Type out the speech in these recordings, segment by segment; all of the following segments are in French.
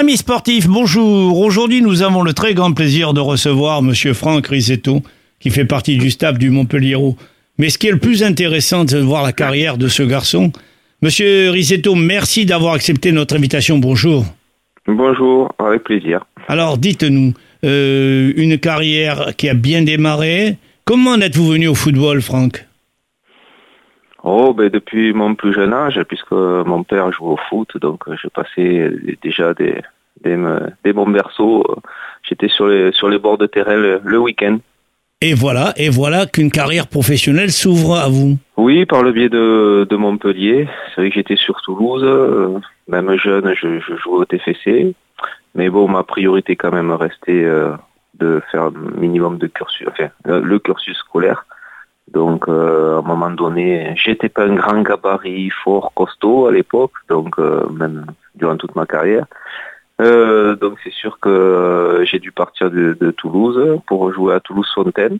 Amis sportifs, bonjour. Aujourd'hui, nous avons le très grand plaisir de recevoir Monsieur Franck Risetto, qui fait partie du staff du Montpellier. Mais ce qui est le plus intéressant, c'est de voir la carrière de ce garçon. Monsieur Risetto, merci d'avoir accepté notre invitation. Bonjour. Bonjour, avec plaisir. Alors, dites-nous, euh, une carrière qui a bien démarré. Comment êtes-vous venu au football, Franck? Oh, ben depuis mon plus jeune âge, puisque mon père joue au foot, donc euh, j'ai passé déjà des, des, des bons berceaux. J'étais sur les, sur les bords de terrain le, week-end. Et voilà, et voilà qu'une carrière professionnelle s'ouvre à vous. Oui, par le biais de, de Montpellier. C'est vrai que j'étais sur Toulouse, euh, même jeune, je, je, jouais au TFC. Mais bon, ma priorité quand même restait euh, de faire un minimum de cursus, enfin, le cursus scolaire. Donc, euh, à un moment donné, j'étais pas un grand gabarit fort costaud à l'époque, donc euh, même durant toute ma carrière. Euh, donc, c'est sûr que j'ai dû partir de, Toulouse pour jouer à Toulouse-Fontaine,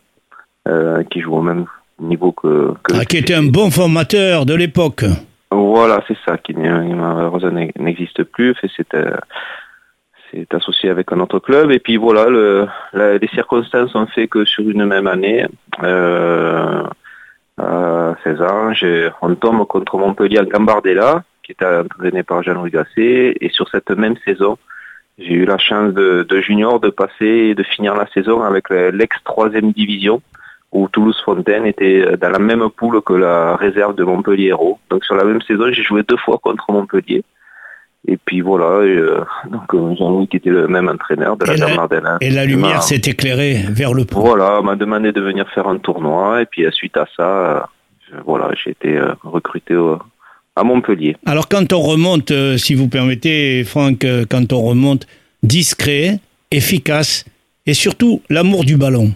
qui joue au même niveau que... ah, qui était un bon formateur de l'époque. Voilà, c'est ça, qui malheureusement n'existe plus. C'était c'est associé avec un autre club. Et puis voilà, le, les circonstances ont fait que sur une même année, euh, à 16 ans, on tombe contre Montpellier en Gambardella, qui était entraîné par Jean-Louis Gasset. Et sur cette même saison, j'ai eu la chance de, junior de passer et de finir la saison avec l'ex-troisième division où Toulouse-Fontaine était dans la même poule que la réserve de Montpellier Hérault. Donc sur la même saison, j'ai joué deux fois contre Montpellier. Et puis voilà, et, euh, donc euh, Jean-Louis qui était le même entraîneur de la Gare Et la lumière s'est éclairée vers le pro. Voilà, m'a demandé de venir faire un tournoi et puis euh, suite à ça, voilà, j'ai été recruté à Montpellier. Alors quand on remonte, si vous permettez, Franck, quand on remonte, discret, efficace et surtout l'amour du ballon.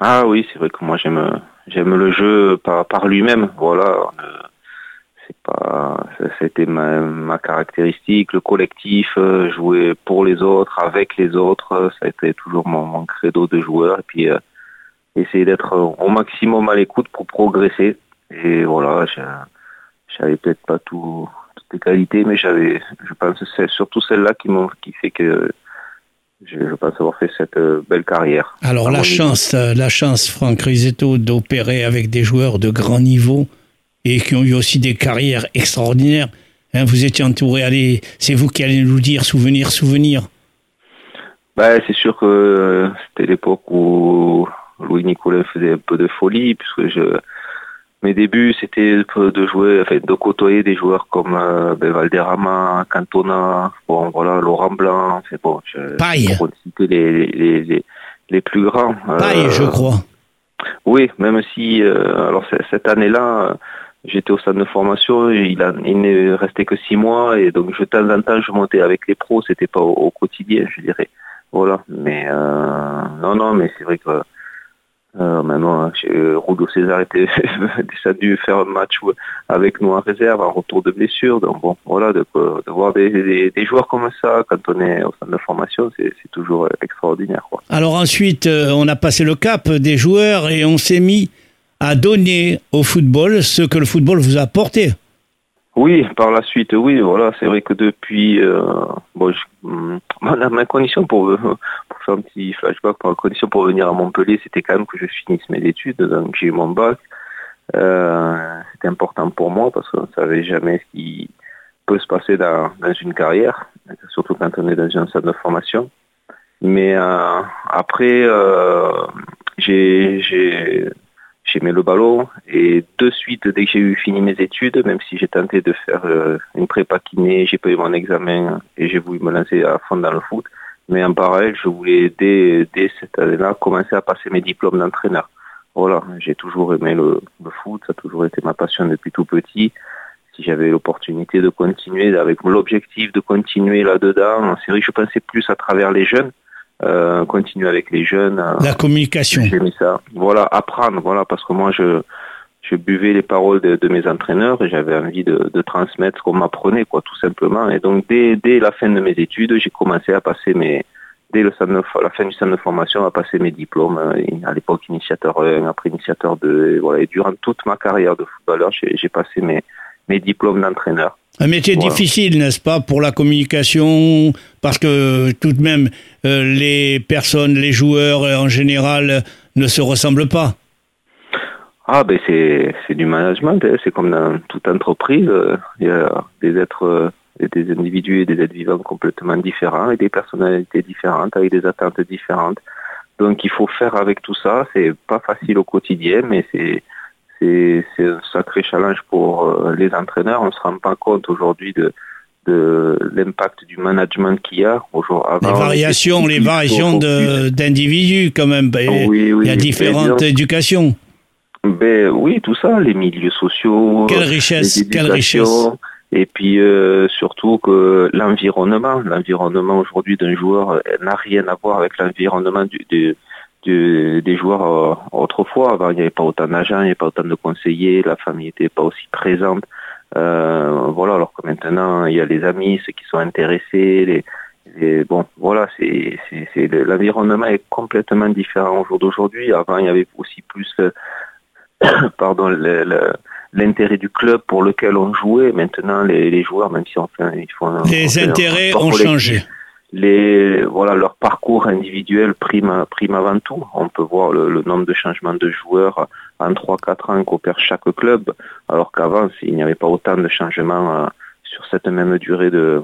Ah oui, c'est vrai que moi j'aime j'aime le jeu par, par lui-même. Voilà pas c'était ma, ma, caractéristique le collectif euh, jouer pour les autres avec les autres euh, ça a été toujours mon, mon credo de joueur et puis euh, essayer d'être au maximum à l'écoute pour progresser et voilà j'avais peut-être pas tout, toutes les qualités mais j'avais je pense c'est surtout celle-là qui m'ont qui fait que je, je, pense avoir fait cette belle carrière. Alors la chance, la chance, Franck Risetto, d'opérer avec des joueurs de grand niveau, et qui ont eu aussi des carrières extraordinaires. Hein, vous étiez entouré, allez, c'est vous qui allez nous dire souvenir, souvenir. Bah, c'est sûr que euh, c'était l'époque où Louis Nicolas faisait un peu de folie, puisque je, mes débuts, c'était de jouer, enfin, de côtoyer des joueurs comme euh, ben, Valderrama, Cantona, bon, voilà, Laurent Blanc, c'est bon, je, Paille. les, les, les, les, plus grands. Paille, je crois. Oui, même si, alors cette année-là, j'étais au centre de formation, il, a, il n'est resté que six mois et donc de temps en temps je montais avec les pros, c'était pas au, quotidien, je dirais. Voilà, mais euh, non, non, mais c'est vrai que euh, maintenant, Rudo César était dû faire un match avec nous en réserve, en retour de blessure. Donc bon, voilà, de, voir des, joueurs comme ça quand on est au centre de formation, c'est toujours extraordinaire. Quoi. Alors ensuite, euh, on a passé le cap des joueurs et on s'est mis à donner au football ce que le football vous a apporté. Oui, par la suite, oui, voilà, c'est vrai que depuis, euh, bon, hum, ma condition pour, pour faire un petit flashback, ma condition pour venir à Montpellier, c'était quand même que je finisse mes études, donc j'ai eu mon bac. Euh, c'était important pour moi parce qu'on ne savait jamais ce qui peut se passer dans, dans une carrière, surtout quand on est dans un centre de formation. Mais euh, après, euh, j'ai j'aimais le ballon et de suite dès que j'ai eu fini mes études, même si j'ai tenté de faire euh, une prépa kiné, j'ai pas eu mon examen et j'ai voulu me lancer à fond dans le foot. Mais en parallèle, je voulais dès, dès cette année-là commencer à passer mes diplômes d'entraîneur. Voilà, j'ai toujours aimé le, foot, ça a toujours été ma passion depuis tout petit. Si j'avais l'opportunité de continuer, avec l'objectif de continuer là-dedans, vrai que je pensais plus à travers les jeunes euh, continuer avec les jeunes. Euh, la communication. J'ai mis ça. Voilà, apprendre, voilà, parce que moi, je, je buvais les paroles de, de mes entraîneurs et j'avais envie de, de transmettre ce qu'on m'apprenait, quoi, tout simplement. Et donc, dès, dès la fin de mes études, j'ai commencé à passer mes, dès le centre de, la fin du centre de formation, à passer mes diplômes. Euh, à l'époque, initiateur 1, après initiateur 2. Et voilà. Et durant toute ma carrière de footballeur, j'ai passé mes, mes diplômes d'entraîneur. Un métier difficile, n'est-ce pas, pour la communication, parce que tout de même, euh, les personnes, les joueurs en général ne se ressemblent pas. Ah ben c'est du management, hein. c'est comme dans toute entreprise, il y a des êtres, des individus et des êtres vivants complètement différents et des personnalités différentes avec des attentes différentes. Donc il faut faire avec tout ça. C'est pas facile au quotidien, mais c'est c'est un sacré challenge pour euh, les entraîneurs. On se rend pas compte aujourd'hui de de l'impact du management qu'il y a aujourd'hui. Les variations, les variations d'individus quand même. Oui, oui, il y a différentes éducations. Ben oui, tout ça, les milieux sociaux. Quelle richesse, quelle richesse. Et puis euh, surtout que l'environnement, l'environnement aujourd'hui d'un joueur euh, n'a rien à voir avec l'environnement du, des joueurs euh, autrefois. Avant, il n'y avait pas autant d'agents, il n'y avait pas autant de conseillers, la famille n'était pas aussi présente. voilà, alors que maintenant, il y a les amis, ceux qui sont intéressés. Les, bon, voilà, c'est, l'environnement est complètement différent au jour d'aujourd'hui. Avant, il y avait aussi plus, le, le l'intérêt du club pour lequel on jouait. Maintenant, les, joueurs, même si on fait, ils font les intérêts ont changé. Voilà, leur parcours individuel prime prime avant tout. On peut voir le, nombre de changements de joueurs en 3-4 ans qu'opère chaque club, alors qu'avant, il n'y avait pas autant de changements euh, sur cette même durée de,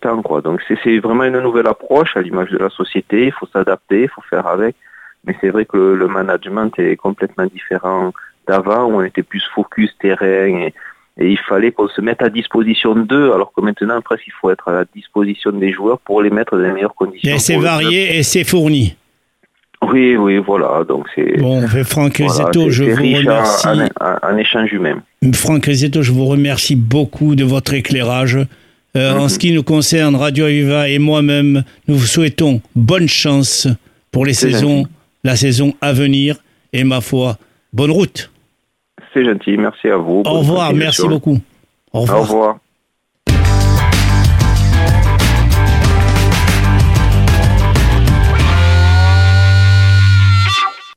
temps. Donc c'est vraiment une nouvelle approche à l'image de la société. Il faut s'adapter, il faut faire avec. Mais c'est vrai que le management est complètement différent d'avant où on était plus focus terrain il fallait qu'on se mette à disposition d'eux, alors que maintenant, presque, il faut être à la disposition des joueurs pour les mettre dans les meilleures conditions. Et c'est varié et c'est fourni. Oui, oui, voilà. Donc c'est. Bon, Franck Rizetto, je vous remercie. Un, échange humain. Franck Rizetto, je vous remercie beaucoup de votre éclairage. Euh, en mhm. ce qui nous concerne, Radio Aviva et moi-même, nous vous souhaitons bonne chance pour les saisons, la saison à venir. Et ma foi, bonne route. C'est gentil, merci à vous. Au revoir, merci beaucoup. Au revoir. Au revoir.